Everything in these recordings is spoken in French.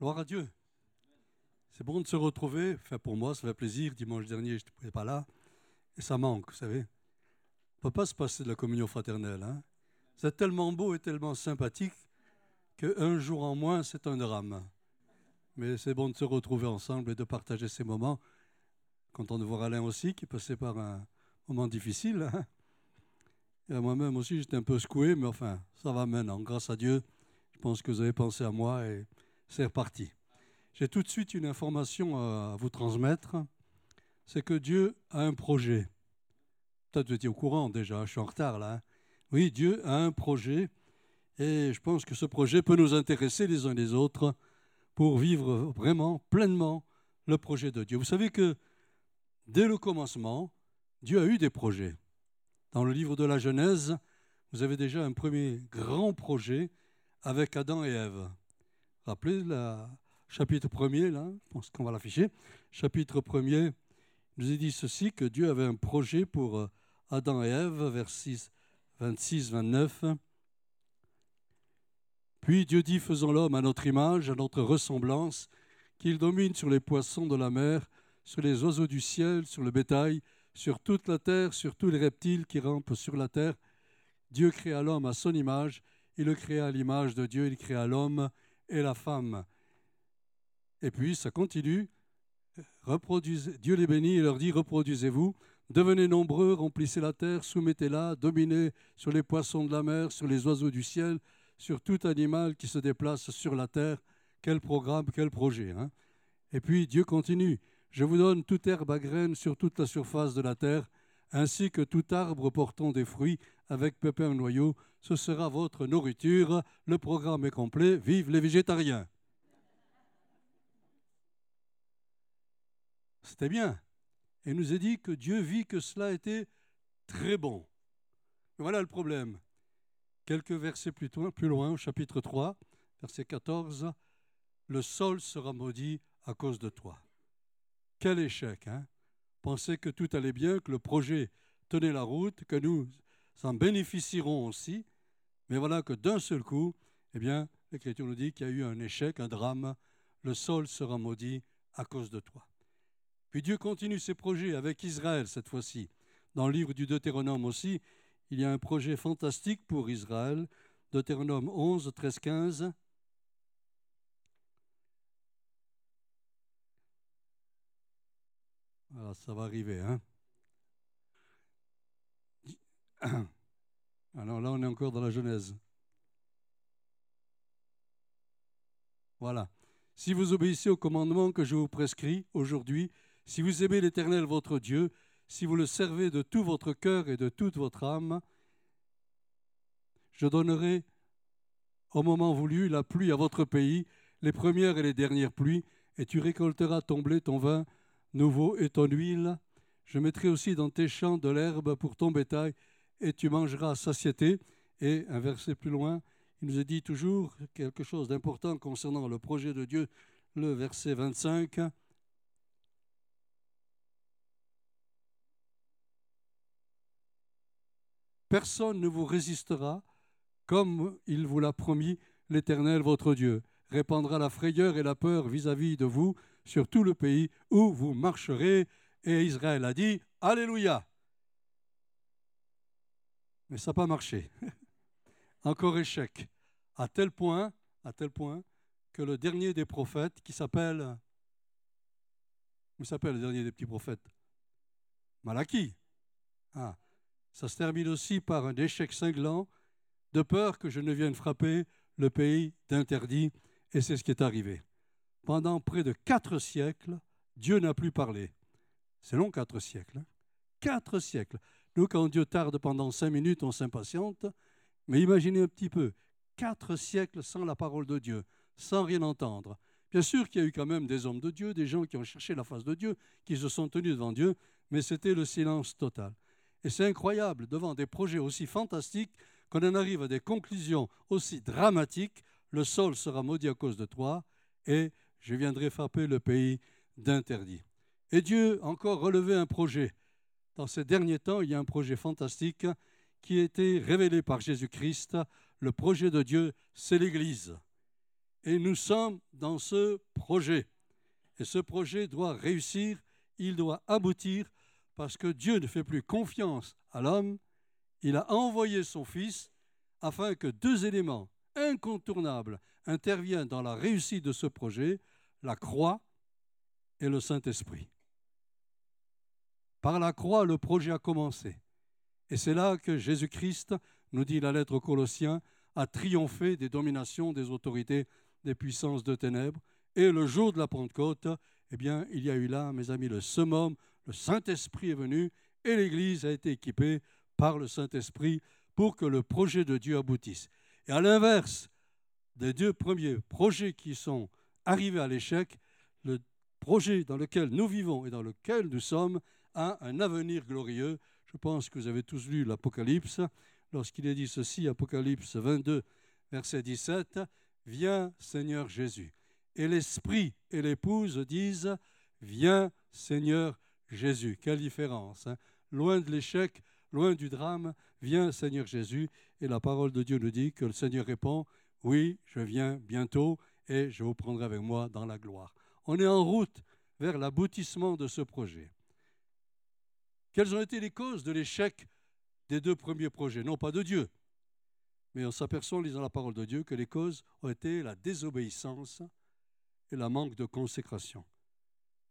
Gloire à Dieu. C'est bon de se retrouver. Enfin, pour moi, ça fait plaisir. Dimanche dernier, je n'étais pas là. Et ça manque, vous savez. On ne peut pas se passer de la communion fraternelle. Hein. C'est tellement beau et tellement sympathique qu'un jour en moins, c'est un drame. Mais c'est bon de se retrouver ensemble et de partager ces moments. Content de voir Alain aussi, qui passait par un moment difficile. Hein. Et moi-même aussi, j'étais un peu secoué, mais enfin, ça va maintenant. Grâce à Dieu, je pense que vous avez pensé à moi et c'est reparti. J'ai tout de suite une information à vous transmettre. C'est que Dieu a un projet. Peut-être vous étiez au courant déjà, je suis en retard là. Hein. Oui, Dieu a un projet et je pense que ce projet peut nous intéresser les uns les autres pour vivre vraiment pleinement le projet de Dieu. Vous savez que dès le commencement, Dieu a eu des projets. Dans le livre de la Genèse, vous avez déjà un premier grand projet avec Adam et Ève. Rappelez le chapitre 1er, là, je pense qu'on va l'afficher. Chapitre 1er, nous est dit ceci, que Dieu avait un projet pour euh, Adam et Ève, versets 26, 29. Puis Dieu dit, faisons l'homme à notre image, à notre ressemblance, qu'il domine sur les poissons de la mer, sur les oiseaux du ciel, sur le bétail, sur toute la terre, sur tous les reptiles qui rampent sur la terre. Dieu créa l'homme à son image, il le créa à l'image de Dieu, il créa l'homme et la femme. Et puis ça continue. Dieu les bénit et leur dit reproduisez-vous, devenez nombreux, remplissez la terre, soumettez-la, dominez sur les poissons de la mer, sur les oiseaux du ciel, sur tout animal qui se déplace sur la terre. Quel programme, quel projet. Hein et puis Dieu continue. Je vous donne toute herbe à graines sur toute la surface de la terre, ainsi que tout arbre portant des fruits avec pépins noyaux. Ce sera votre nourriture. Le programme est complet. Vive les végétariens. C'était bien. Et nous a dit que Dieu vit que cela était très bon. voilà le problème. Quelques versets plus loin, plus loin, au chapitre 3, verset 14, le sol sera maudit à cause de toi. Quel échec, hein? Penser que tout allait bien, que le projet tenait la route, que nous en bénéficierons aussi. Mais voilà que d'un seul coup, eh bien, l'Écriture nous dit qu'il y a eu un échec, un drame. Le sol sera maudit à cause de toi. Puis Dieu continue ses projets avec Israël cette fois-ci. Dans le livre du Deutéronome aussi, il y a un projet fantastique pour Israël. Deutéronome 11, 13, 15. Ça va arriver. Hein Alors là, on est encore dans la Genèse. Voilà. Si vous obéissez au commandement que je vous prescris aujourd'hui, si vous aimez l'Éternel votre Dieu, si vous le servez de tout votre cœur et de toute votre âme, je donnerai au moment voulu la pluie à votre pays, les premières et les dernières pluies, et tu récolteras ton blé, ton vin, nouveau et ton huile. Je mettrai aussi dans tes champs de l'herbe pour ton bétail, et tu mangeras à satiété. Et un verset plus loin, il nous est dit toujours quelque chose d'important concernant le projet de Dieu, le verset 25. Personne ne vous résistera, comme il vous l'a promis l'Éternel votre Dieu répandra la frayeur et la peur vis-à-vis de vous sur tout le pays où vous marcherez. Et Israël a dit Alléluia. Mais ça n'a pas marché. Encore échec. À tel point, à tel point que le dernier des prophètes, qui s'appelle, comment s'appelle le dernier des petits prophètes? Malachie. Ah, ça se termine aussi par un échec cinglant, de peur que je ne vienne frapper le pays d'interdit et c'est ce qui est arrivé. Pendant près de quatre siècles, Dieu n'a plus parlé. C'est long, quatre siècles. Hein. quatre siècles. Nous, quand Dieu tarde pendant cinq minutes, on s'impatiente. Mais imaginez un petit peu, quatre siècles sans la parole de Dieu, sans rien entendre. Bien sûr qu'il y a eu quand même des hommes de Dieu, des gens qui ont cherché la face de Dieu, qui se sont tenus devant Dieu, mais c'était le silence total. Et c'est incroyable, devant des projets aussi fantastiques, qu'on en arrive à des conclusions aussi dramatiques le sol sera maudit à cause de toi, et je viendrai frapper le pays d'interdit. Et Dieu a encore relevé un projet. Dans ces derniers temps, il y a un projet fantastique qui a été révélé par Jésus-Christ. Le projet de Dieu, c'est l'Église. Et nous sommes dans ce projet. Et ce projet doit réussir, il doit aboutir, parce que Dieu ne fait plus confiance à l'homme. Il a envoyé son Fils afin que deux éléments incontournables interviennent dans la réussite de ce projet, la croix et le Saint-Esprit. Par la croix, le projet a commencé. Et c'est là que Jésus-Christ, nous dit la lettre aux Colossiens, a triomphé des dominations, des autorités, des puissances de ténèbres. Et le jour de la Pentecôte, eh bien, il y a eu là, mes amis, le summum, le Saint-Esprit est venu et l'Église a été équipée par le Saint-Esprit pour que le projet de Dieu aboutisse. Et à l'inverse des deux premiers projets qui sont arrivés à l'échec, le projet dans lequel nous vivons et dans lequel nous sommes a un avenir glorieux. Je pense que vous avez tous lu l'Apocalypse. Lorsqu'il est dit ceci, Apocalypse 22, verset 17, Viens Seigneur Jésus. Et l'Esprit et l'épouse disent, Viens Seigneur Jésus. Quelle différence. Hein. loin de l'échec, loin du drame, viens Seigneur Jésus. Et la parole de Dieu nous dit que le Seigneur répond, Oui, je viens bientôt et je vous prendrai avec moi dans la gloire. On est en route vers l'aboutissement de ce projet. Quelles ont été les causes de l'échec des deux premiers projets? Non pas de Dieu, mais on s'aperçoit en lisant la parole de Dieu que les causes ont été la désobéissance et la manque de consécration.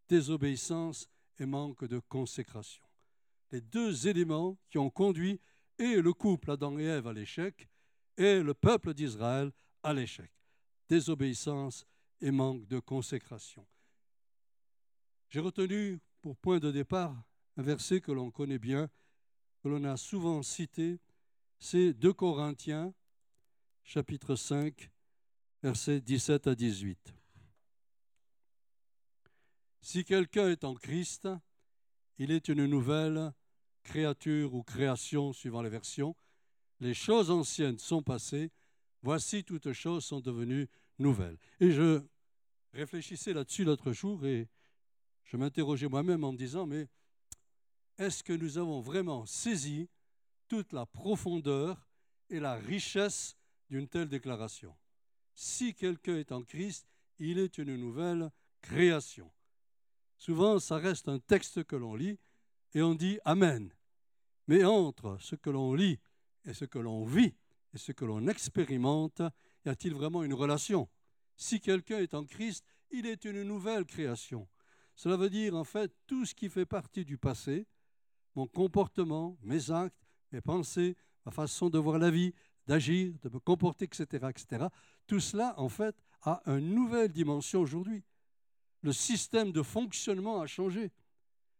Désobéissance et manque de consécration. Les deux éléments qui ont conduit et le couple Adam et Ève à l'échec et le peuple d'Israël à l'échec. Désobéissance et manque de consécration. J'ai retenu pour point de départ un verset que l'on connaît bien, que l'on a souvent cité, c'est 2 Corinthiens, chapitre 5, versets 17 à 18. Si quelqu'un est en Christ, il est une nouvelle créature ou création, suivant les versions. Les choses anciennes sont passées, voici toutes choses sont devenues nouvelles. Et je réfléchissais là-dessus l'autre jour et je m'interrogeais moi-même en me disant, mais est-ce que nous avons vraiment saisi toute la profondeur et la richesse d'une telle déclaration? Si quelqu'un est en Christ, il est une nouvelle création. Souvent, ça reste un texte que l'on lit et on dit Amen. Mais entre ce que l'on lit et ce que l'on vit et ce que l'on expérimente, y a-t-il vraiment une relation? Si quelqu'un est en Christ, il est une nouvelle création. Cela veut dire en fait tout ce qui fait partie du passé, mon comportement, mes actes, mes pensées, ma façon de voir la vie, d'agir, de me comporter, etc., etc. Tout cela, en fait, a une nouvelle dimension aujourd'hui. Le système de fonctionnement a changé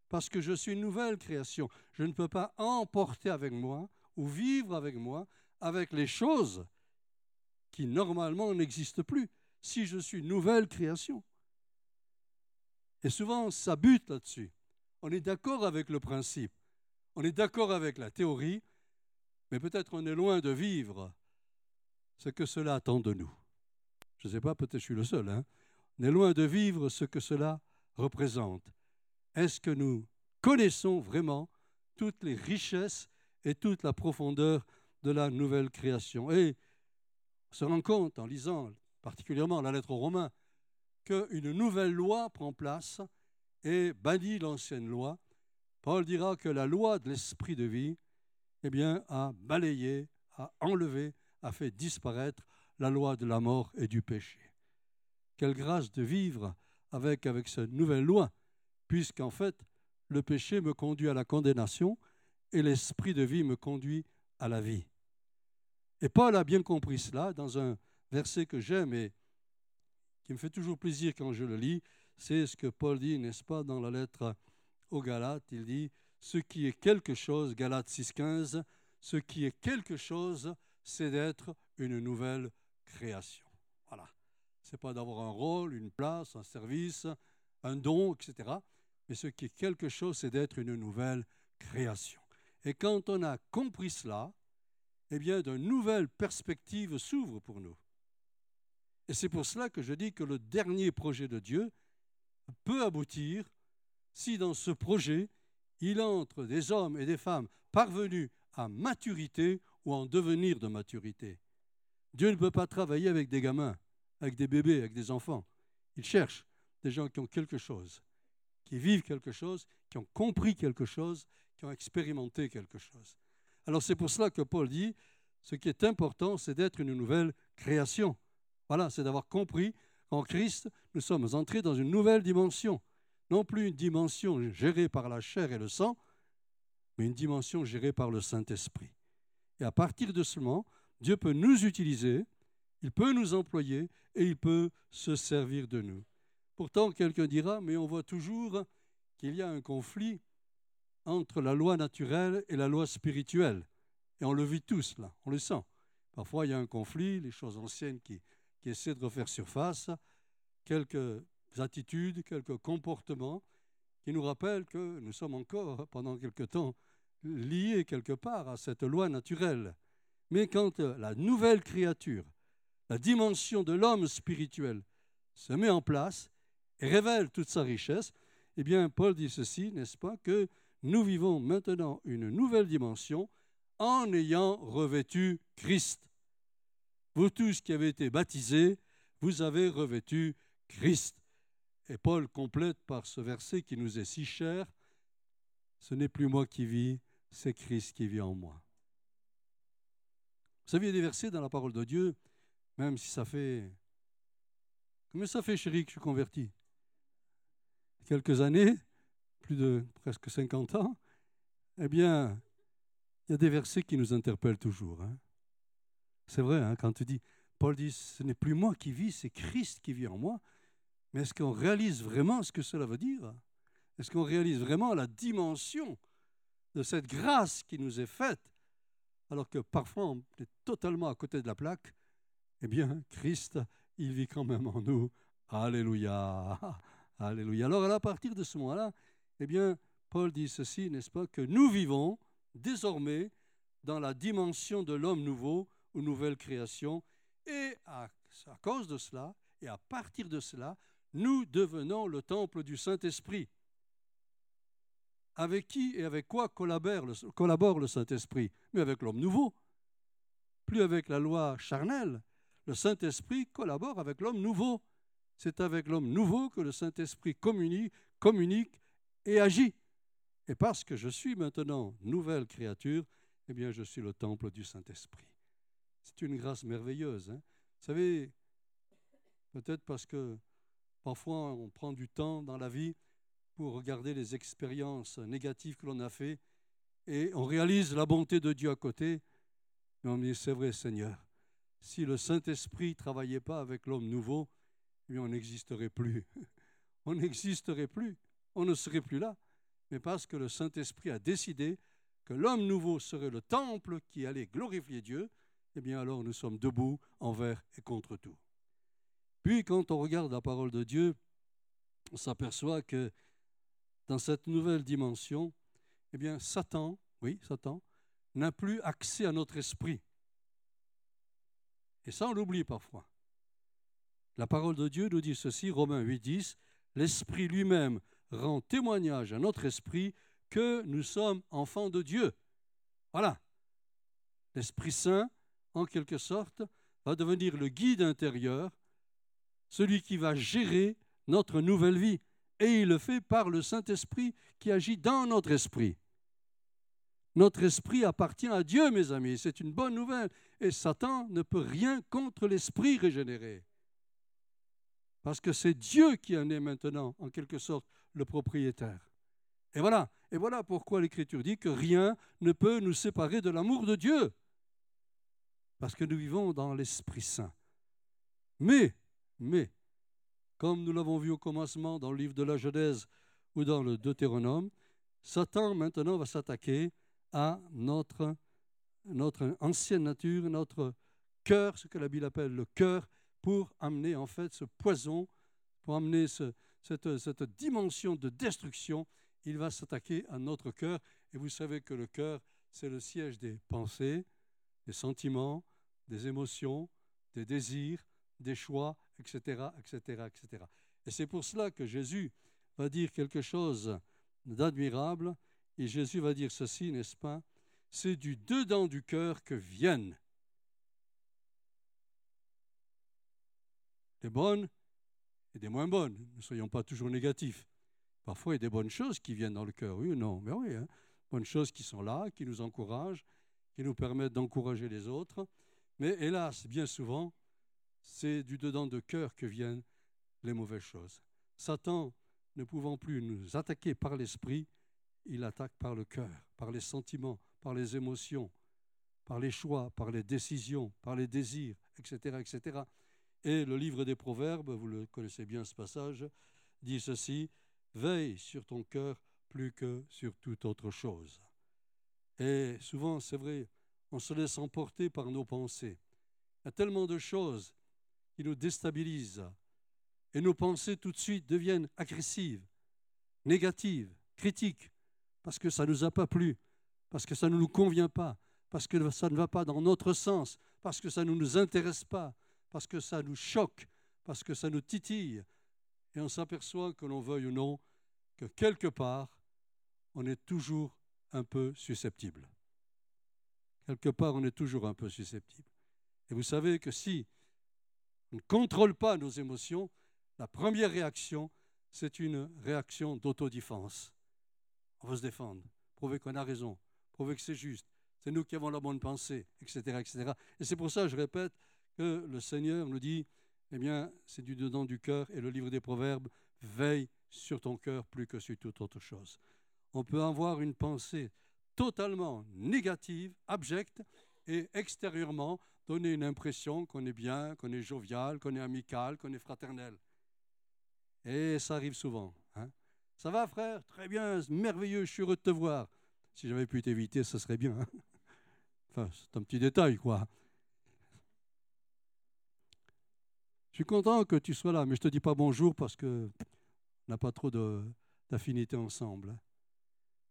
parce que je suis une nouvelle création. Je ne peux pas emporter avec moi ou vivre avec moi avec les choses qui normalement n'existent plus si je suis une nouvelle création. Et souvent, ça bute là-dessus. On est d'accord avec le principe, on est d'accord avec la théorie, mais peut-être on est loin de vivre ce que cela attend de nous. Je ne sais pas, peut-être je suis le seul. Hein on est loin de vivre ce que cela représente. Est-ce que nous connaissons vraiment toutes les richesses et toute la profondeur de la nouvelle création? Et se rend compte en lisant particulièrement la lettre aux Romains qu'une nouvelle loi prend place et bannit l'ancienne loi. Paul dira que la loi de l'esprit de vie eh bien, a balayé, a enlevé, a fait disparaître la loi de la mort et du péché. Quelle grâce de vivre avec cette nouvelle loi, puisqu'en fait, le péché me conduit à la condamnation et l'esprit de vie me conduit à la vie. Et Paul a bien compris cela dans un verset que j'aime et qui me fait toujours plaisir quand je le lis. C'est ce que Paul dit, n'est-ce pas, dans la lettre aux Galates. Il dit, ce qui est quelque chose, Galates 6.15, ce qui est quelque chose, c'est d'être une nouvelle création. Voilà n'est pas d'avoir un rôle, une place, un service, un don, etc. Mais ce qui est quelque chose, c'est d'être une nouvelle création. Et quand on a compris cela, eh bien, de nouvelles perspectives s'ouvrent pour nous. Et c'est pour cela que je dis que le dernier projet de Dieu peut aboutir si dans ce projet, il entre des hommes et des femmes parvenus à maturité ou en devenir de maturité. Dieu ne peut pas travailler avec des gamins avec des bébés, avec des enfants. Il cherche des gens qui ont quelque chose, qui vivent quelque chose, qui ont compris quelque chose, qui ont expérimenté quelque chose. Alors c'est pour cela que Paul dit, ce qui est important, c'est d'être une nouvelle création. Voilà, c'est d'avoir compris qu'en Christ, nous sommes entrés dans une nouvelle dimension. Non plus une dimension gérée par la chair et le sang, mais une dimension gérée par le Saint-Esprit. Et à partir de ce moment, Dieu peut nous utiliser, il peut nous employer et il peut se servir de nous. Pourtant, quelqu'un dira, mais on voit toujours qu'il y a un conflit entre la loi naturelle et la loi spirituelle. Et on le vit tous, là, on le sent. Parfois, il y a un conflit, les choses anciennes qui, qui essaient de refaire surface, quelques attitudes, quelques comportements qui nous rappellent que nous sommes encore, pendant quelque temps, liés quelque part à cette loi naturelle. Mais quand la nouvelle créature, la dimension de l'homme spirituel se met en place révèle toute sa richesse, eh bien, Paul dit ceci, n'est-ce pas, que nous vivons maintenant une nouvelle dimension en ayant revêtu Christ. Vous tous qui avez été baptisés, vous avez revêtu Christ. Et Paul complète par ce verset qui nous est si cher, Ce n'est plus moi qui vis, c'est Christ qui vit en moi. Vous savez, il y a des versets dans la parole de Dieu, même si ça fait... Combien ça fait, chérie, que je suis converti Quelques années, plus de presque 50 ans, eh bien, il y a des versets qui nous interpellent toujours. Hein. C'est vrai, hein, quand tu dis, Paul dit, ce n'est plus moi qui vis, c'est Christ qui vit en moi. Mais est-ce qu'on réalise vraiment ce que cela veut dire? Est-ce qu'on réalise vraiment la dimension de cette grâce qui nous est faite? Alors que parfois on est totalement à côté de la plaque Eh bien, Christ, il vit quand même en nous. Alléluia. Alléluia. Alors à partir de ce moment-là, eh bien, Paul dit ceci, n'est-ce pas, que nous vivons désormais dans la dimension de l'homme nouveau ou nouvelle création, et à, cause de cela, et à partir de cela, nous devenons le temple du Saint-Esprit. Avec qui et avec quoi collabore le, collabore le Saint-Esprit? Mais avec l'homme nouveau. Plus avec la loi charnelle. Le Saint-Esprit collabore avec l'homme nouveau. C'est avec l'homme nouveau que le Saint-Esprit communique, communique et agit. Et parce que je suis maintenant nouvelle créature, eh bien, je suis le temple du Saint-Esprit. C'est une grâce merveilleuse. Hein. Vous savez, peut-être parce que parfois on prend du temps dans la vie pour regarder les expériences négatives que l'on a faites et on réalise la bonté de Dieu à côté. Mais on dit, c'est vrai Seigneur, si le Saint-Esprit ne travaillait pas avec l'homme nouveau, on n'existerait plus. On n'existerait plus. On ne serait plus là mais parce que le Saint-Esprit a décidé que l'homme nouveau serait le temple qui allait glorifier Dieu, eh bien alors nous sommes debout envers et contre tout. Puis quand on regarde la parole de Dieu, on s'aperçoit que dans cette nouvelle dimension, eh bien Satan, oui, Satan, n'a plus accès à notre esprit. Et ça, on l'oublie parfois. La parole de Dieu nous dit ceci, Romains 8, 10, l'Esprit lui-même rend témoignage à notre esprit que nous sommes enfants de Dieu. Voilà. L'Esprit Saint, en quelque sorte, va devenir le guide intérieur, celui qui va gérer notre nouvelle vie. Et il le fait par le Saint-Esprit qui agit dans notre esprit. Notre esprit appartient à Dieu, mes amis. C'est une bonne nouvelle. Et Satan ne peut rien contre l'esprit régénéré. Parce que c'est Dieu qui en est maintenant, en quelque sorte, le propriétaire. Et voilà, pourquoi l'Écriture dit que rien ne peut nous séparer de l'amour de Dieu. Parce que nous vivons dans l'Esprit Saint. Mais, mais, comme nous l'avons vu au commencement dans le livre de la Genèse ou dans le Deutéronome, Satan maintenant va s'attaquer à notre, notre ancienne nature, notre cœur, ce que la Bible appelle le cœur pour amener en fait ce poison, pour amener cette, cette dimension de destruction. Il va s'attaquer à notre cœur. Et vous savez que le cœur, c'est le siège des pensées, des sentiments, des émotions, des désirs, des choix, etc., etc., etc. Et c'est pour cela que Jésus va dire quelque chose d'admirable. Et Jésus va dire ceci, n'est-ce pas? C'est du dedans du cœur que viennent des bonnes et des moins bonnes. Ne soyons pas toujours négatifs. Parfois, il y a des bonnes choses qui viennent dans le cœur, oui ou non? Mais oui, hein. bonnes choses qui sont là, qui nous encouragent, qui nous permettent d'encourager les autres. Mais hélas, bien souvent, c'est du dedans de cœur que viennent les mauvaises choses. Satan, ne pouvant plus nous attaquer par l'esprit, il attaque par le cœur, par les sentiments, par les émotions, par les choix, par les décisions, par les désirs, etc., etc. Et le livre des Proverbes, vous le connaissez bien ce passage, dit ceci, Veille sur ton cœur plus que sur toute autre chose. Et souvent, c'est vrai, on se laisse emporter par nos pensées. Il y a tellement de choses qui nous déstabilisent et nos pensées tout de suite deviennent agressives, négatives, critiques, parce que ça ne nous a pas plu, parce que ça ne nous convient pas, parce que ça ne va pas dans notre sens, parce que ça ne nous intéresse pas, parce que ça nous choque, parce que ça nous titille. Et on s'aperçoit, que l'on veuille ou non, que quelque part, on est toujours un peu susceptible. Quelque part, on est toujours un peu susceptible. Et vous savez que si on ne contrôle pas nos émotions, la première réaction, c'est une réaction d'autodéfense. On veut se défendre, prouver qu'on a raison, prouver que c'est juste, c'est nous qui avons la bonne pensée, etc. etc. Et c'est pour ça, je répète, que le Seigneur nous dit, eh bien, c'est du dedans du cœur, et le livre des Proverbes, veille sur ton cœur plus que sur toute autre chose. On peut avoir une pensée totalement négative, abjecte, et extérieurement donner une impression qu'on est bien, qu'on est jovial, qu'on est amical, qu'on est fraternel. Et ça arrive souvent. Hein. Ça va, frère? Très bien, merveilleux, je suis heureux de te voir. Si j'avais pu t'éviter, ce serait bien. Hein. enfin, c'est un petit détail, quoi. Je suis content que tu sois là, mais je ne te dis pas bonjour parce que n'a pas trop d'affinité ensemble.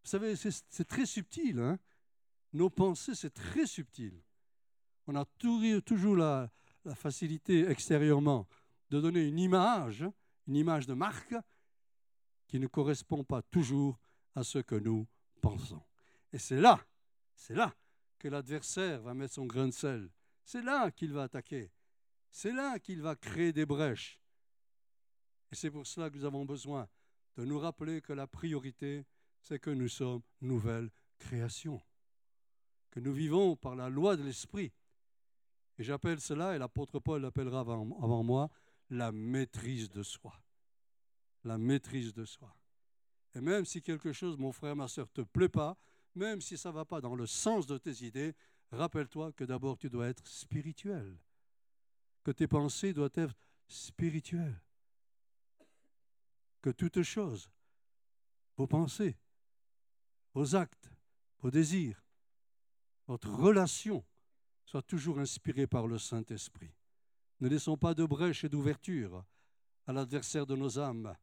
Vous savez, c'est très subtil. Hein Nos pensées, c'est très subtil. On a toujours la, la facilité extérieurement de donner une image, une image de marque, qui ne correspond pas toujours à ce que nous pensons. Et c'est là, c'est là que l'adversaire va mettre son grain de sel. C'est là qu'il va attaquer. C'est là qu'il va créer des brèches. Et c'est pour cela que nous avons besoin de nous rappeler que la priorité, c'est que nous sommes nouvelle création, que nous vivons par la loi de l'esprit. Et j'appelle cela, et l'apôtre Paul l'appellera avant, moi, la maîtrise de soi. La maîtrise de soi. Et même si quelque chose, mon frère, ma soeur, te plaît pas, même si ça ne va pas dans le sens de tes idées, rappelle-toi que d'abord tu dois être spirituel, que tes pensées doivent être spirituelles que toutes choses, vos pensées, vos actes, vos désirs, votre relation soient toujours inspirées par le Saint-Esprit. Ne laissons pas de brèche et d'ouverture à l'adversaire de nos âmes,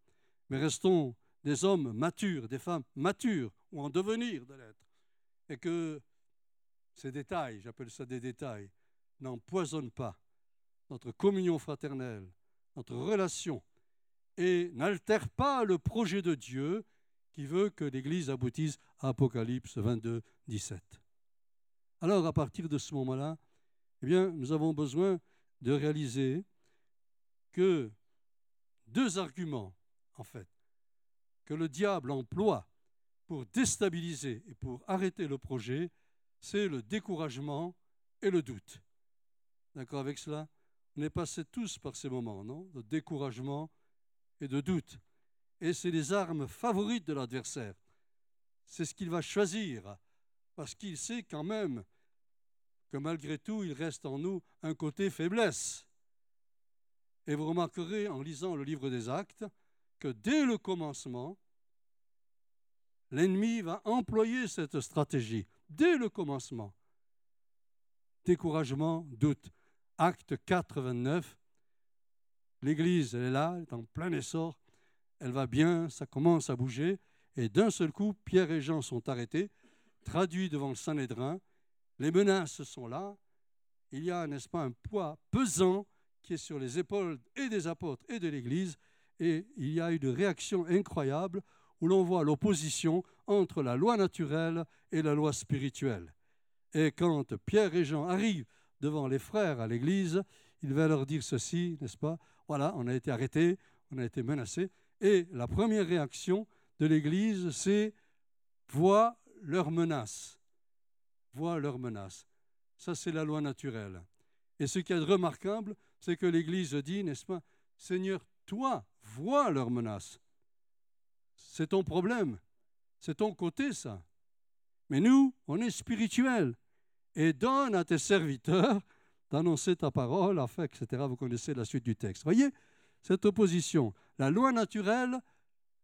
mais restons des hommes matures, des femmes matures ou en devenir de l'être. Et que ces détails, j'appelle ça des détails, n'empoisonnent pas notre communion fraternelle, notre relation et n'altère pas le projet de Dieu qui veut que l'Église aboutisse à Apocalypse 22, 17. Alors, à partir de ce moment-là, eh bien, nous avons besoin de réaliser que deux arguments, en fait, que le diable emploie pour déstabiliser et pour arrêter le projet, c'est le découragement et le doute. D'accord avec cela? On est passé tous par ces moments, non? Le découragement et de doute. Et c'est les armes favorites de l'adversaire. C'est ce qu'il va choisir, parce qu'il sait quand même que malgré tout, il reste en nous un côté faiblesse. Et vous remarquerez en lisant le livre des actes que dès le commencement, l'ennemi va employer cette stratégie. Dès le commencement. Découragement, doute. Acte 4, 29, L'Église, elle est là, elle est en plein essor, elle va bien, ça commence à bouger, et d'un seul coup, Pierre et Jean sont arrêtés, traduits devant le Sanhédrin, les menaces sont là, il y a, n'est-ce pas, un poids pesant qui est sur les épaules et des apôtres et de l'Église, et il y a une réaction incroyable où l'on voit l'opposition entre la loi naturelle et la loi spirituelle. Et quand Pierre et Jean arrivent devant les frères à l'Église, il va leur dire ceci, n'est-ce pas? Voilà, on a été arrêté, on a été menacé. Et la première réaction de l'Église, c'est voit leurs menaces. Voit leurs menaces. Ça, c'est la loi naturelle. Et ce qui est remarquable, c'est que l'Église dit, n'est-ce pas, Seigneur, toi, vois leurs menaces. C'est ton problème. C'est ton côté, ça. Mais nous, on est spirituel. Et donne à tes serviteurs d'annoncer ta parole, afin, etc. Vous connaissez la suite du texte. Voyez cette opposition. La loi naturelle,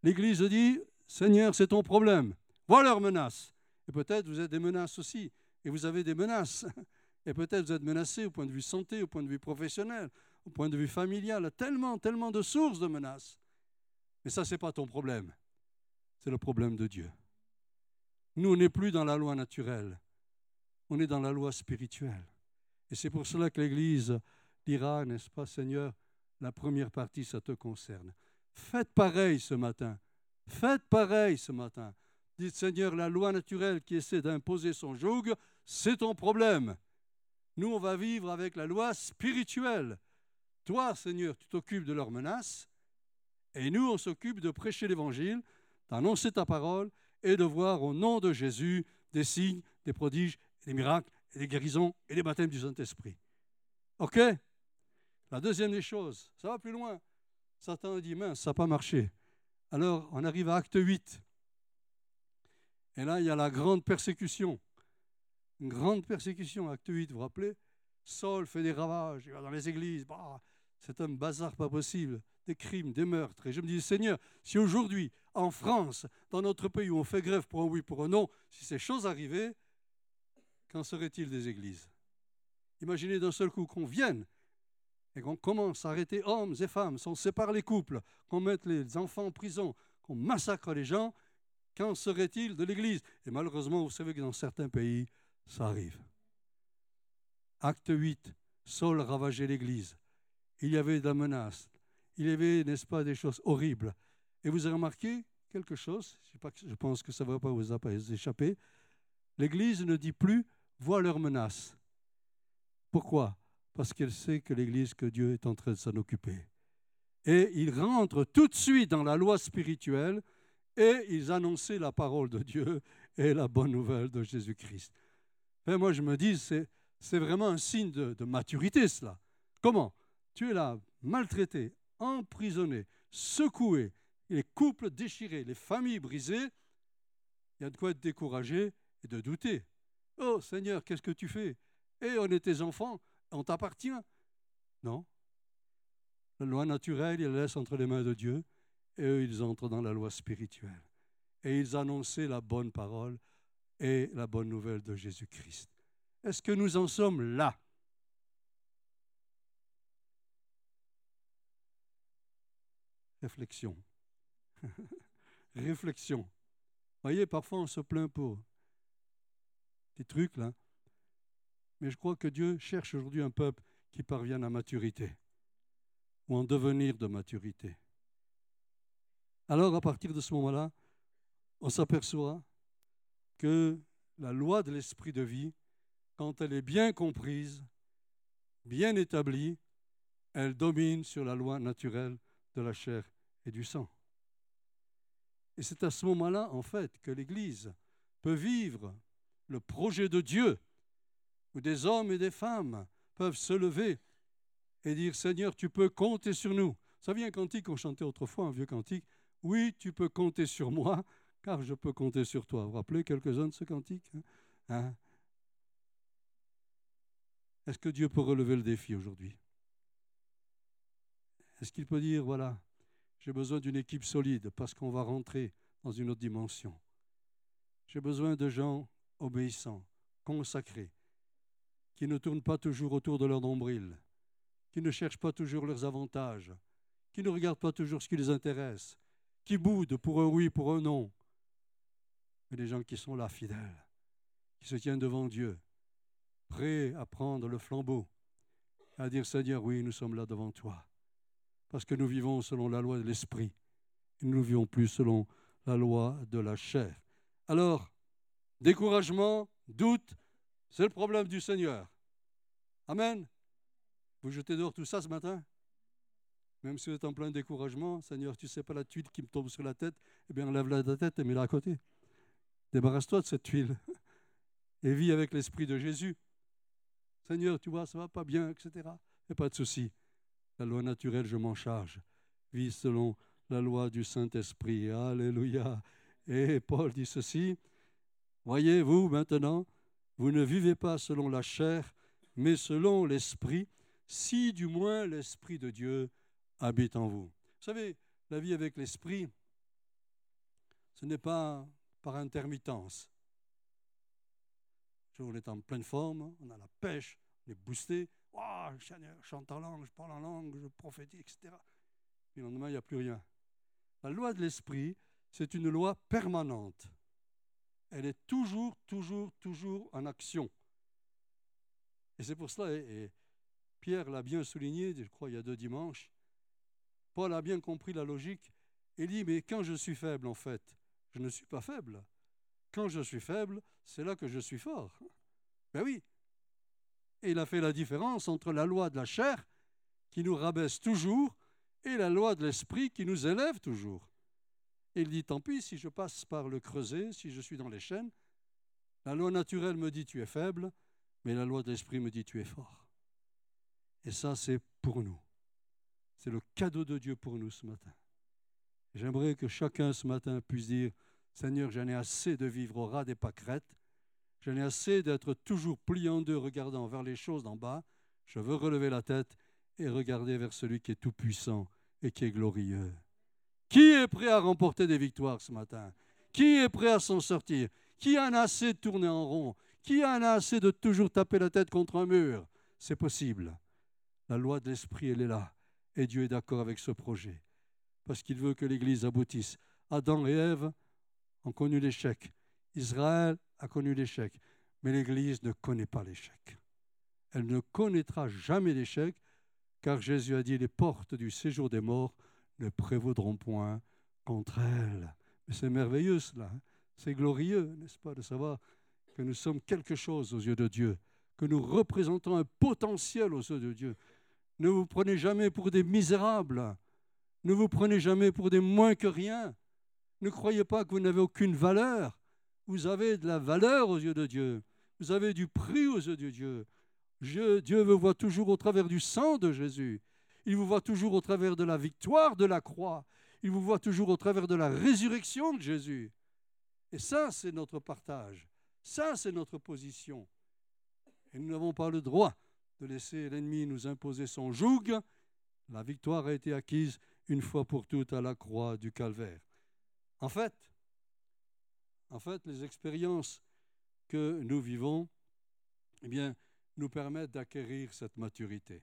l'Église dit, Seigneur, c'est ton problème. Vois leurs menaces. Et peut-être vous êtes des menaces aussi. Et vous avez des menaces. Et peut-être vous êtes menacé au point de vue santé, au point de vue professionnel, au point de vue familial. Tellement, tellement de sources de menaces. Mais ça, ce n'est pas ton problème. C'est le problème de Dieu. Nous, on n'est plus dans la loi naturelle. On est dans la loi spirituelle. Et c'est pour cela que l'Église dira, n'est-ce pas, Seigneur, la première partie, ça te concerne. Faites pareil ce matin. Faites pareil ce matin. Dites, Seigneur, la loi naturelle qui essaie d'imposer son joug, c'est ton problème. Nous, on va vivre avec la loi spirituelle. Toi, Seigneur, tu t'occupes de leurs menaces, et nous, on s'occupe de prêcher l'Évangile, d'annoncer ta parole et de voir au nom de Jésus des signes, des prodiges, des miracles, et des guérisons et des baptêmes du Saint-Esprit. OK? La deuxième des choses, ça va plus loin. Satan a dit, mince, ça n'a pas marché. Alors, on arrive à acte 8. Et là, il y a la grande persécution. Une grande persécution, acte 8, vous vous rappelez? Saul fait des ravages, il va dans les églises, bah, c'est un bazar pas possible, des crimes, des meurtres. Et je me dis, Seigneur, si aujourd'hui, en France, dans notre pays où on fait grève pour un oui, pour un non, si ces choses arrivaient, qu'en serait-il des églises? Imaginez d'un seul coup qu'on vienne et qu'on commence à arrêter hommes et femmes, qu'on sépare les couples, qu'on mette les enfants en prison, qu'on massacre les gens, qu'en serait-il de l'Église? Et malheureusement, vous savez que dans certains pays, ça arrive. Acte 8, Saul ravageait l'Église. Il y avait de la menace. Il y avait, n'est-ce pas, des choses horribles. Et vous avez remarqué quelque chose, je pense que ça ne va pas vous échapper, l'Église ne dit plus voit leurs menaces. Pourquoi? Parce qu'elle sait que l'Église, que Dieu est en train de s'en occuper. Et ils rentrent tout de suite dans la loi spirituelle et ils annonçaient la parole de Dieu et la bonne nouvelle de Jésus-Christ. moi, je me dis, c'est vraiment un signe de, de maturité, cela. Comment? Tu es là, maltraité, emprisonné, secoué, les couples déchirés, les familles brisées. Il y a de quoi être découragé et de douter. Oh Seigneur, qu'est-ce que tu fais? Et on est tes enfants, on t'appartient. Non. La loi naturelle, ils la laissent entre les mains de Dieu et eux, ils entrent dans la loi spirituelle. Et ils annonçaient la bonne parole et la bonne nouvelle de Jésus-Christ. Est-ce que nous en sommes là? Réflexion. Réflexion. Voyez, parfois on se plaint pour des trucs là. Mais je crois que Dieu cherche aujourd'hui un peuple qui parvienne à maturité ou en devenir de maturité. Alors à partir de ce moment-là, on s'aperçoit que la loi de l'esprit de vie, quand elle est bien comprise, bien établie, elle domine sur la loi naturelle de la chair et du sang. Et c'est à ce moment-là, en fait, que l'Église peut vivre le projet de Dieu, où des hommes et des femmes peuvent se lever et dire Seigneur, tu peux compter sur nous. Ça vient un cantique qu'on chantait autrefois, un vieux cantique. Oui, tu peux compter sur moi, car je peux compter sur toi. Vous vous rappelez quelques-uns de ce cantique hein? Hein? Est-ce que Dieu peut relever le défi aujourd'hui? Est-ce qu'il peut dire, voilà, j'ai besoin d'une équipe solide parce qu'on va rentrer dans une autre dimension? J'ai besoin de gens obéissants, consacrés, qui ne tournent pas toujours autour de leur nombril, qui ne cherchent pas toujours leurs avantages, qui ne regardent pas toujours ce qui les intéresse, qui boudent pour un oui, pour un non, mais des gens qui sont là, fidèles, qui se tiennent devant Dieu, prêts à prendre le flambeau, à dire Seigneur, oui, nous sommes là devant toi, parce que nous vivons selon la loi de l'Esprit, et nous ne vivons plus selon la loi de la chair. Alors, découragement, doute, c'est le problème du Seigneur. Amen. Vous jetez dehors tout ça ce matin? Même si vous êtes en plein découragement, Seigneur, tu ne sais pas la tuile qui me tombe sur la tête, eh bien enlève-la de la tête et mets-la à côté. Débarrasse-toi de cette tuile et vis avec l'Esprit de Jésus. Seigneur, tu vois, ça va pas bien, etc. Et pas de souci. La loi naturelle, je m'en charge. Vis selon la loi du Saint-Esprit. Alléluia. Et Paul dit ceci. Voyez-vous maintenant, vous ne vivez pas selon la chair, mais selon l'Esprit, si du moins l'Esprit de Dieu habite en vous. Vous savez, la vie avec l'Esprit, ce n'est pas par intermittence. On est en pleine forme, on a la pêche, on est boosté. Oh, je chante en langue, je parle en langue, je prophétise, etc. Puis le lendemain, il n'y a plus rien. La loi de l'esprit, c'est une loi permanente. Elle est toujours, toujours, toujours en action. Et c'est pour cela, et Pierre l'a bien souligné, je crois, il y a deux dimanches, Paul a bien compris la logique et dit, mais quand je suis faible, en fait, je ne suis pas faible. Quand je suis faible, c'est là que je suis fort. Ben oui. Et il a fait la différence entre la loi de la chair, qui nous rabaisse toujours, et la loi de l'esprit, qui nous élève toujours. Il dit, tant pis, si je passe par le creuset, si je suis dans les chaînes, la loi naturelle me dit, tu es faible, mais la loi de l'esprit me dit, tu es fort. Et ça, c'est pour nous. C'est le cadeau de Dieu pour nous ce matin. J'aimerais que chacun ce matin puisse dire, Seigneur, j'en ai assez de vivre au ras des pâquerettes, j'en ai assez d'être toujours plié en deux regardant vers les choses d'en bas, je veux relever la tête et regarder vers celui qui est tout-puissant et qui est glorieux. Qui est prêt à remporter des victoires ce matin? Qui est prêt à s'en sortir? Qui en a assez de tourner en rond? Qui en a assez de toujours taper la tête contre un mur? C'est possible. La loi de l'esprit, elle est là. Et Dieu est d'accord avec ce projet. Parce qu'il veut que l'Église aboutisse. Adam et Ève ont connu l'échec. Israël a connu l'échec. Mais l'Église ne connaît pas l'échec. Elle ne connaîtra jamais l'échec, car Jésus a dit les portes du séjour des morts ne prévaudront point contre elle. Mais c'est merveilleux cela. Hein. c'est glorieux, n'est-ce pas, de savoir que nous sommes quelque chose aux yeux de Dieu, que nous représentons un potentiel aux yeux de Dieu. Ne vous prenez jamais pour des misérables. Ne vous prenez jamais pour des moins que rien. Ne croyez pas que vous n'avez aucune valeur. Vous avez de la valeur aux yeux de Dieu. Vous avez du prix aux yeux de Dieu. Dieu vous voit toujours au travers du sang de Jésus. Il vous voit toujours au travers de la victoire de la croix. Il vous voit toujours au travers de la résurrection de Jésus. Et ça, c'est notre partage. Ça, c'est notre position. Et nous n'avons pas le droit de laisser l'ennemi nous imposer son joug. La victoire a été acquise une fois pour toutes à la croix du calvaire. En fait, en fait, les expériences que nous vivons, eh nous permettent d'acquérir cette maturité.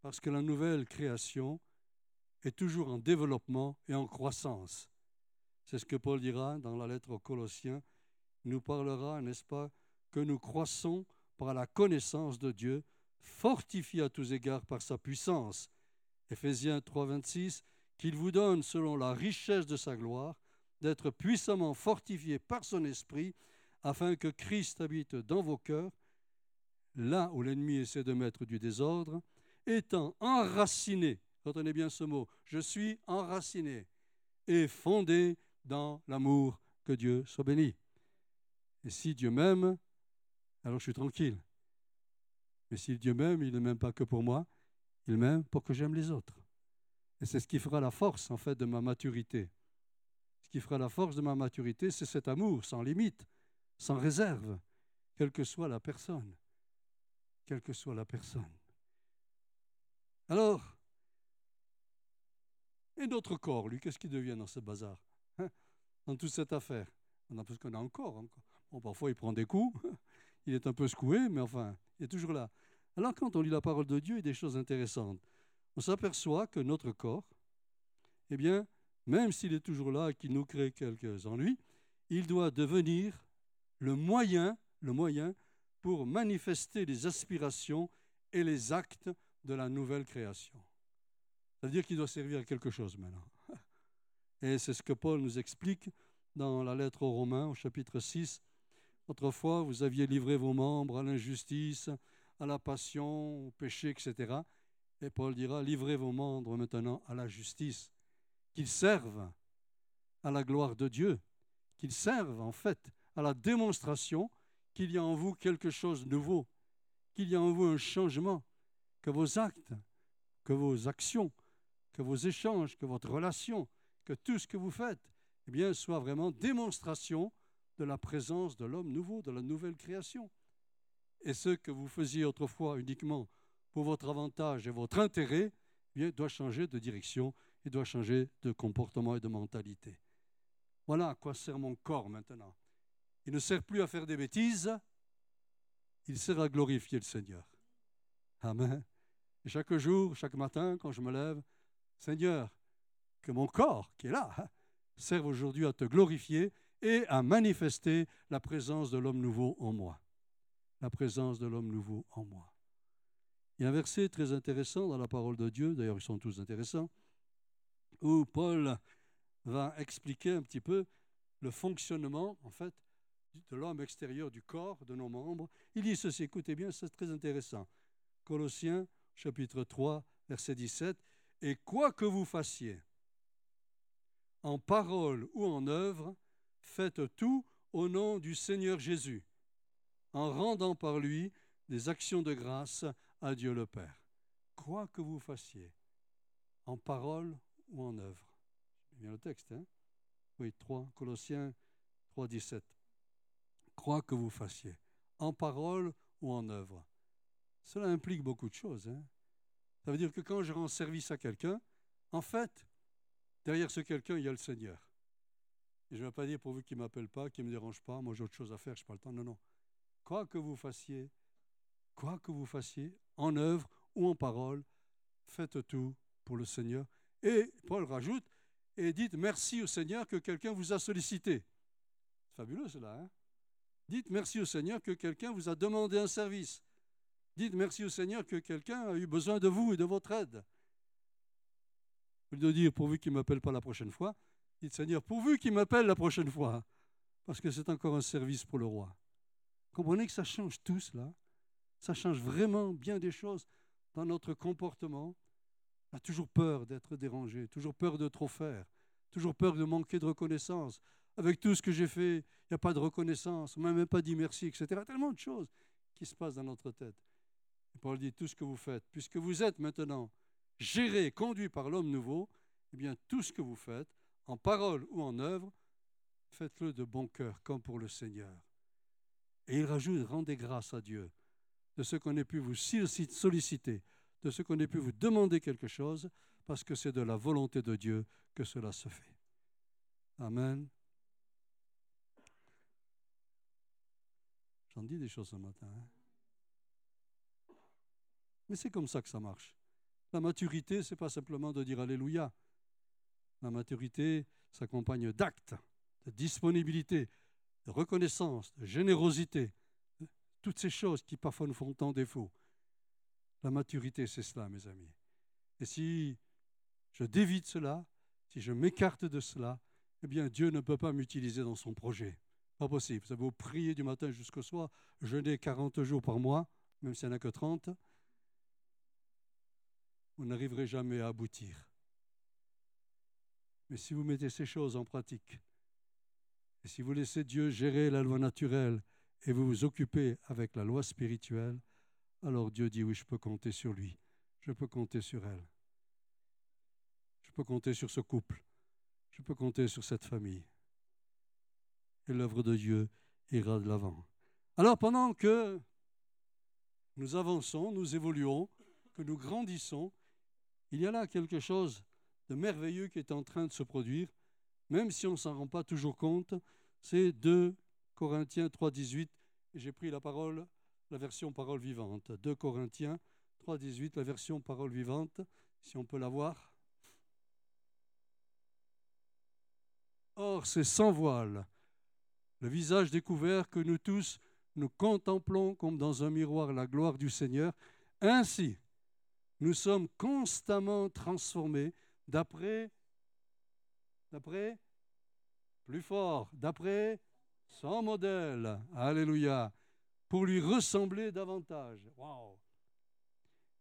Parce que la nouvelle création est toujours en développement et en croissance. C'est ce que Paul dira dans la lettre aux Colossiens. Il nous parlera, n'est-ce pas, que nous croissons par la connaissance de Dieu, fortifié à tous égards par sa puissance. Éphésiens 3, 26, qu'il vous donne, selon la richesse de sa gloire, d'être puissamment fortifié par son esprit, afin que Christ habite dans vos cœurs, là où l'ennemi essaie de mettre du désordre, étant enraciné, retenez bien ce mot, je suis enraciné et fondé dans l'amour que Dieu soit béni. Et si Dieu m'aime, alors je suis tranquille. Mais si Dieu m'aime, il ne m'aime pas que pour moi, il m'aime pour que j'aime les autres. Et c'est ce qui fera la force, en fait, de ma maturité. Ce qui fera la force de ma maturité, c'est cet amour sans limite, sans réserve, quelle que soit la personne. Quelle que soit la personne. Alors, et notre corps, lui, qu'est-ce qui devient dans ce bazar hein, Dans toute cette affaire? On a, Parce qu'on a encore. Bon, parfois, il prend des coups, il est un peu secoué, mais enfin, il est toujours là. Alors, quand on lit la parole de Dieu, il y a des choses intéressantes. On s'aperçoit que notre corps, eh bien, même s'il est toujours là et qu'il nous crée quelques ennuis, il doit devenir le moyen, le moyen pour manifester les aspirations et les actes de la nouvelle création. C'est-à-dire qu'il doit servir à quelque chose maintenant. Et c'est ce que Paul nous explique dans la lettre aux Romains au chapitre 6. Autrefois, vous aviez livré vos membres à l'injustice, à la passion, au péché, etc. Et Paul dira, livrez vos membres maintenant à la justice, qu'ils servent à la gloire de Dieu, qu'ils servent en fait à la démonstration qu'il y a en vous quelque chose de nouveau, qu'il y a en vous un changement, que vos actes, que vos actions, que vos échanges, que votre relation, que tout ce que vous faites, eh bien, soit vraiment démonstration de la présence de l'homme nouveau, de la nouvelle création. Et ce que vous faisiez autrefois uniquement pour votre avantage et votre intérêt, eh bien, doit changer de direction et doit changer de comportement et de mentalité. Voilà à quoi sert mon corps maintenant. Il ne sert plus à faire des bêtises, il sert à glorifier le Seigneur. Amen. Et chaque jour, chaque matin, quand je me lève, Seigneur, que mon corps, qui est là, hein, serve aujourd'hui à te glorifier et à manifester la présence de l'homme nouveau en moi. La présence de l'homme nouveau en moi. Il y a un verset très intéressant dans la parole de Dieu, d'ailleurs ils sont tous intéressants, où Paul va expliquer un petit peu le fonctionnement, en fait, de l'homme extérieur du corps, de nos membres. Il dit ceci, écoutez bien, c'est très intéressant. Colossiens chapitre 3, verset 17, Et quoi que vous fassiez, en parole ou en œuvre, faites tout au nom du Seigneur Jésus, en rendant par lui des actions de grâce à Dieu le Père. Quoi que vous fassiez, en parole ou en œuvre. C'est bien le texte, hein? Oui, 3, Colossiens 3, 17. Quoi que vous fassiez, en parole ou en œuvre. Cela implique beaucoup de choses. Hein Ça veut dire que quand je rends service à quelqu'un, en fait, derrière ce quelqu'un, il y a le Seigneur. Et je ne vais pas dire pourvu qu'il ne m'appelle pas, qu'il ne me dérange pas, moi j'ai autre chose à faire, je n'ai pas le temps. Non, non. Quoi que vous fassiez, quoi que vous fassiez, en œuvre ou en parole, faites tout pour le Seigneur. Et Paul rajoute, et dites merci au Seigneur que quelqu'un vous a sollicité. C'est fabuleux cela, hein Dites merci au Seigneur que quelqu'un vous a demandé un service. Dites merci au Seigneur que quelqu'un a eu besoin de vous et de votre aide. Au lieu de dire pourvu qu'il ne m'appelle pas la prochaine fois, dites Seigneur, pourvu qu'il m'appelle la prochaine fois, parce que c'est encore un service pour le roi. Comprenez que ça change tout cela. Ça change vraiment bien des choses dans notre comportement. On a toujours peur d'être dérangé, toujours peur de trop faire, toujours peur de manquer de reconnaissance, avec tout ce que j'ai fait, il n'y a pas de reconnaissance, on m'a même pas dit merci, etc. Tellement de choses qui se passent dans notre tête. Paul dit, tout ce que vous faites, puisque vous êtes maintenant géré, conduit par l'homme nouveau, eh bien tout ce que vous faites, en parole ou en œuvre, faites-le de bon cœur, comme pour le Seigneur. Et il rajoute, rendez grâce à Dieu de ce qu'on ait pu vous solliciter, de ce qu'on ait pu vous demander quelque chose, parce que c'est de la volonté de Dieu que cela se fait. Amen. J'en dis des choses ce matin. Hein. Mais c'est comme ça que ça marche. La maturité, ce n'est pas simplement de dire Alléluia. La maturité s'accompagne d'actes, de disponibilité, de reconnaissance, de générosité, toutes ces choses qui parfois nous font tant défaut. La maturité, c'est cela, mes amis. Et si je dévite cela, si je m'écarte de cela, eh bien Dieu ne peut pas m'utiliser dans son projet. Pas possible. Ça vous prier du matin jusqu'au soir, jeûner 40 jours par mois, même s'il n'y en a que 30. Vous n'arriverez jamais à aboutir. Mais si vous mettez ces choses en pratique, et si vous laissez Dieu gérer la loi naturelle et vous vous occupez avec la loi spirituelle, alors Dieu dit oui, je peux compter sur lui, je peux compter sur elle, je peux compter sur ce couple, je peux compter sur cette famille et l'œuvre de Dieu ira de l'avant. Alors pendant que nous avançons, nous évoluons, que nous grandissons, il y a là quelque chose de merveilleux qui est en train de se produire, même si on ne s'en rend pas toujours compte. C'est 2 Corinthiens 3, 18. J'ai pris la parole, la version parole vivante. 2 Corinthiens 3, 18, la version parole vivante, si on peut la voir. Or, c'est sans voile le visage découvert que nous tous nous contemplons comme dans un miroir la gloire du Seigneur. Ainsi, nous sommes constamment transformés d'après, d'après, plus fort, d'après son modèle. Alléluia. Pour lui ressembler davantage. Waouh.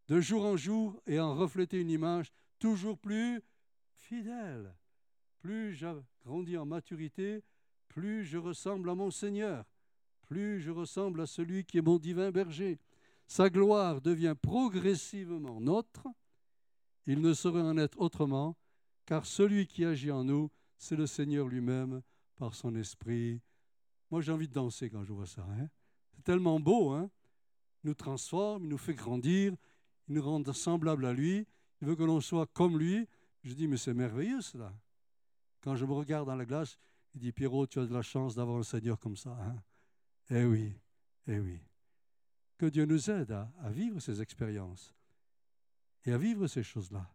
de jour en jour et en refléter une image toujours plus fidèle. Plus je grandis en maturité, plus je ressemble à mon Seigneur, plus je ressemble à celui qui est mon divin berger. Sa gloire devient progressivement nôtre. Il ne saurait en être autrement, car celui qui agit en nous, c'est le Seigneur lui-même par son esprit. Moi, j'ai envie de danser quand je vois ça. Hein. c'est tellement beau. Hein il nous transforme, il nous fait grandir, il nous rend semblables à lui. Il veut que l'on soit comme lui. Je dis, mais c'est merveilleux cela. Quand je me regarde dans la glace, il dit, Pierrot, tu as de la chance d'avoir un Seigneur comme ça. Hein eh oui, eh oui. Que Dieu nous aide à, vivre ces expériences et à vivre ces choses-là.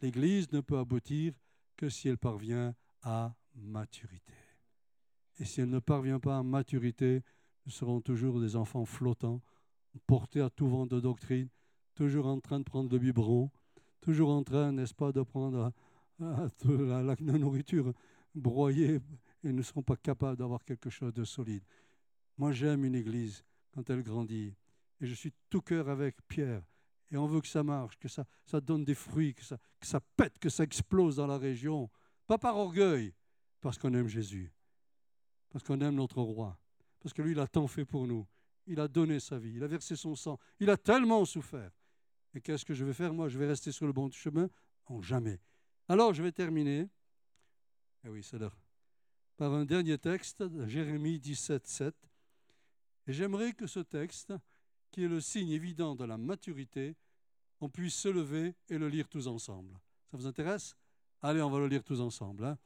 L'Église ne peut aboutir que si elle parvient à maturité. Et si elle ne parvient pas à maturité, nous serons toujours des enfants flottants, portés à tout vent de doctrine, toujours en train de prendre le biberon, toujours en train, n'est-ce pas, de prendre la, la, nourriture broyée et ne seront pas capables d'avoir quelque chose de solide. Moi, j'aime une église quand elle grandit. Et je suis tout cœur avec Pierre. Et on veut que ça marche, que ça, ça donne des fruits, que ça, que ça pète, que ça explose dans la région. Pas par orgueil, parce qu'on aime Jésus, parce qu'on aime notre roi, parce que lui, il a tant fait pour nous. Il a donné sa vie, il a versé son sang, il a tellement souffert. Et qu'est-ce que je vais faire? Moi, je vais rester sur le bon chemin? Non, jamais. Alors, je vais terminer. Eh oui, c'est l'heure. Par un dernier texte, Jérémie 17, 7. Et j'aimerais que ce texte, qui est le signe évident de la maturité, on puisse se lever et le lire tous ensemble. Ça vous intéresse? Allez, on va le lire tous ensemble. Hein.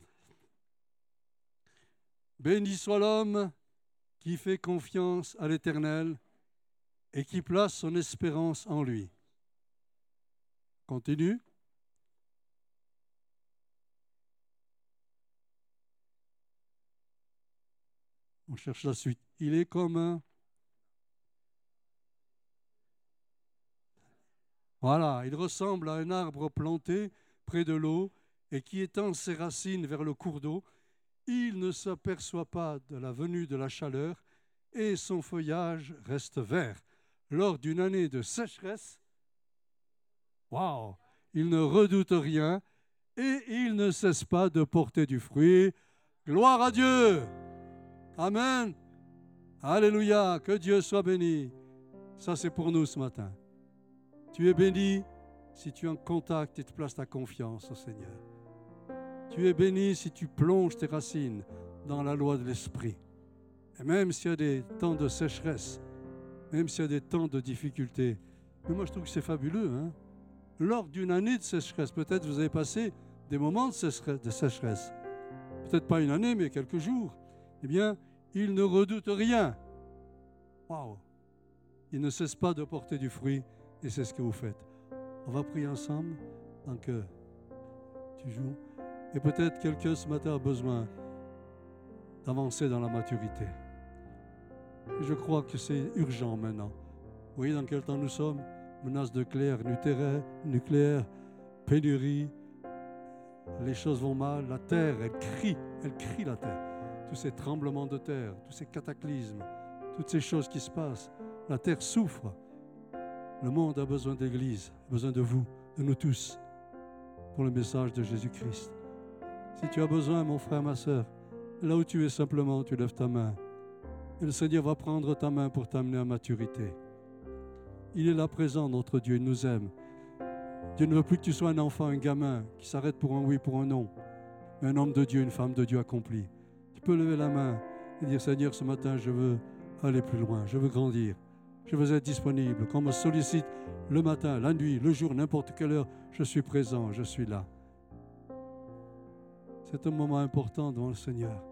Béni soit l'homme qui fait confiance à l'Éternel et qui place son espérance en lui. Continue. On cherche la suite. Il est comme un... Voilà, il ressemble à un arbre planté près de l'eau et qui étend ses racines vers le cours d'eau. Il ne s'aperçoit pas de la venue de la chaleur et son feuillage reste vert. Lors d'une année de sécheresse, waouh, il ne redoute rien et il ne cesse pas de porter du fruit. Gloire à Dieu. Amen. Alléluia. Que Dieu soit béni. Ça, c'est pour nous ce matin. Tu es béni si tu es en contact et tu places ta confiance au Seigneur. Tu es béni si tu plonges tes racines dans la loi de l'Esprit. Et même s'il y a des temps de sécheresse, même s'il y a des temps de difficulté, mais moi je trouve que c'est fabuleux. Hein. Lors d'une année de sécheresse, peut-être vous avez passé des moments de sécheresse. Peut-être pas une année, mais quelques jours. Eh bien, il ne redoute rien. Waouh! Il ne cesse pas de porter du fruit et c'est ce que vous faites. On va prier ensemble tu. Et peut-être quelqu'un ce matin a besoin d'avancer dans la maturité. je crois que c'est urgent maintenant. Vous voyez dans quel temps nous sommes? Menace de nucléaire, nucléaire, pénurie. Les choses vont mal. La terre, elle crie. Elle crie la terre. Tous ces tremblements de terre, tous ces cataclysmes, toutes ces choses qui se passent. La terre souffre. Le monde a besoin d'église, besoin de vous, de nous tous, pour le message de Jésus-Christ. Si tu as besoin, mon frère, ma soeur, là où tu es simplement, tu lèves ta main. Et le Seigneur va prendre ta main pour t'amener à maturité. Il est là présent, notre Dieu, il nous aime. Dieu ne veut plus que tu sois un enfant, un gamin qui s'arrête pour un oui, pour un non, mais un homme de Dieu, une femme de Dieu accomplie. Tu peux lever la main et dire Seigneur, ce matin, je veux aller plus loin, je veux grandir. Je veux être disponible. Quand on me sollicite le matin, la nuit, le jour, n'importe quelle heure, je suis présent, je suis là. C'est un moment important devant le Seigneur.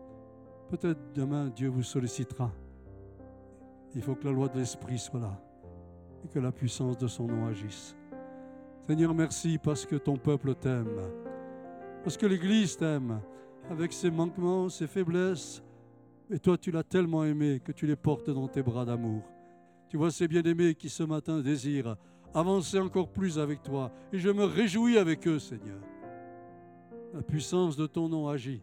Peut-être demain, Dieu vous sollicitera. Il faut que la loi de l'Esprit soit là et que la puissance de son nom agisse. Seigneur, merci parce que ton peuple t'aime, parce que l'Église t'aime, avec ses manquements, ses faiblesses, et toi tu l'as tellement aimé que tu les portes dans tes bras d'amour. Tu vois ces bien-aimés qui ce matin désirent avancer encore plus avec toi. Et je me réjouis avec eux, Seigneur. La puissance de ton nom agit.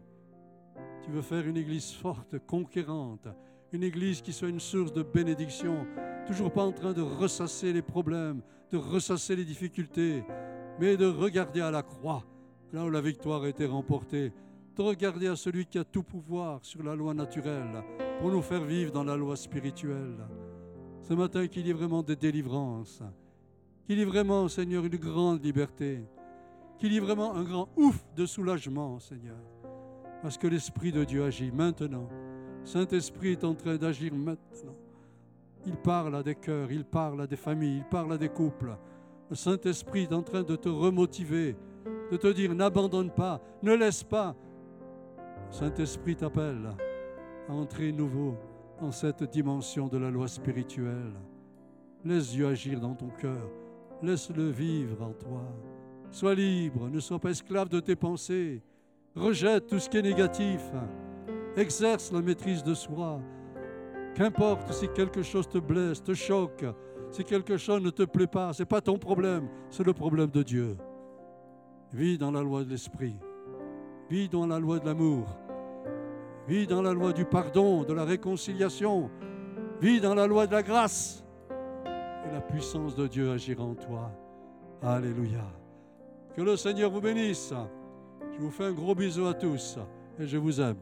Tu veux faire une église forte, conquérante, Une église qui soit une source de bénédiction, toujours pas en train de ressasser les problèmes, de ressasser les difficultés, mais de regarder à la croix, là où la victoire a été remportée, de regarder à celui qui a tout pouvoir sur la loi naturelle pour nous faire vivre dans la loi spirituelle. Ce matin, qu'il y ait vraiment des délivrances, qu'il y ait vraiment, Seigneur, une grande liberté, qu'il y ait vraiment un grand ouf de soulagement, Seigneur, parce que l'Esprit de Dieu agit maintenant. Saint-Esprit est en train d'agir maintenant. Il parle à des cœurs, il parle à des familles, il parle à des couples. Le Saint-Esprit est en train de te remotiver, de te dire n'abandonne pas, ne laisse pas. Saint-Esprit t'appelle à entrer nouveau dans cette dimension de la loi spirituelle. Laisse Dieu agir dans ton cœur. Laisse-le vivre en toi. Sois libre, ne sois pas esclave de tes pensées. Rejette tout ce qui est négatif. Exerce la maîtrise de soi. Qu'importe si quelque chose te blesse, te choque, si quelque chose ne te plaît pas, ce n'est pas ton problème, c'est le problème de Dieu. Vis dans la loi de l'esprit. Vis dans la loi de l'amour. Vis dans la loi du pardon, de la réconciliation. Vis dans la loi de la grâce. Et la puissance de Dieu agira en toi. Alléluia. Que le Seigneur vous bénisse. Je vous fais un gros bisou à tous et je vous aime.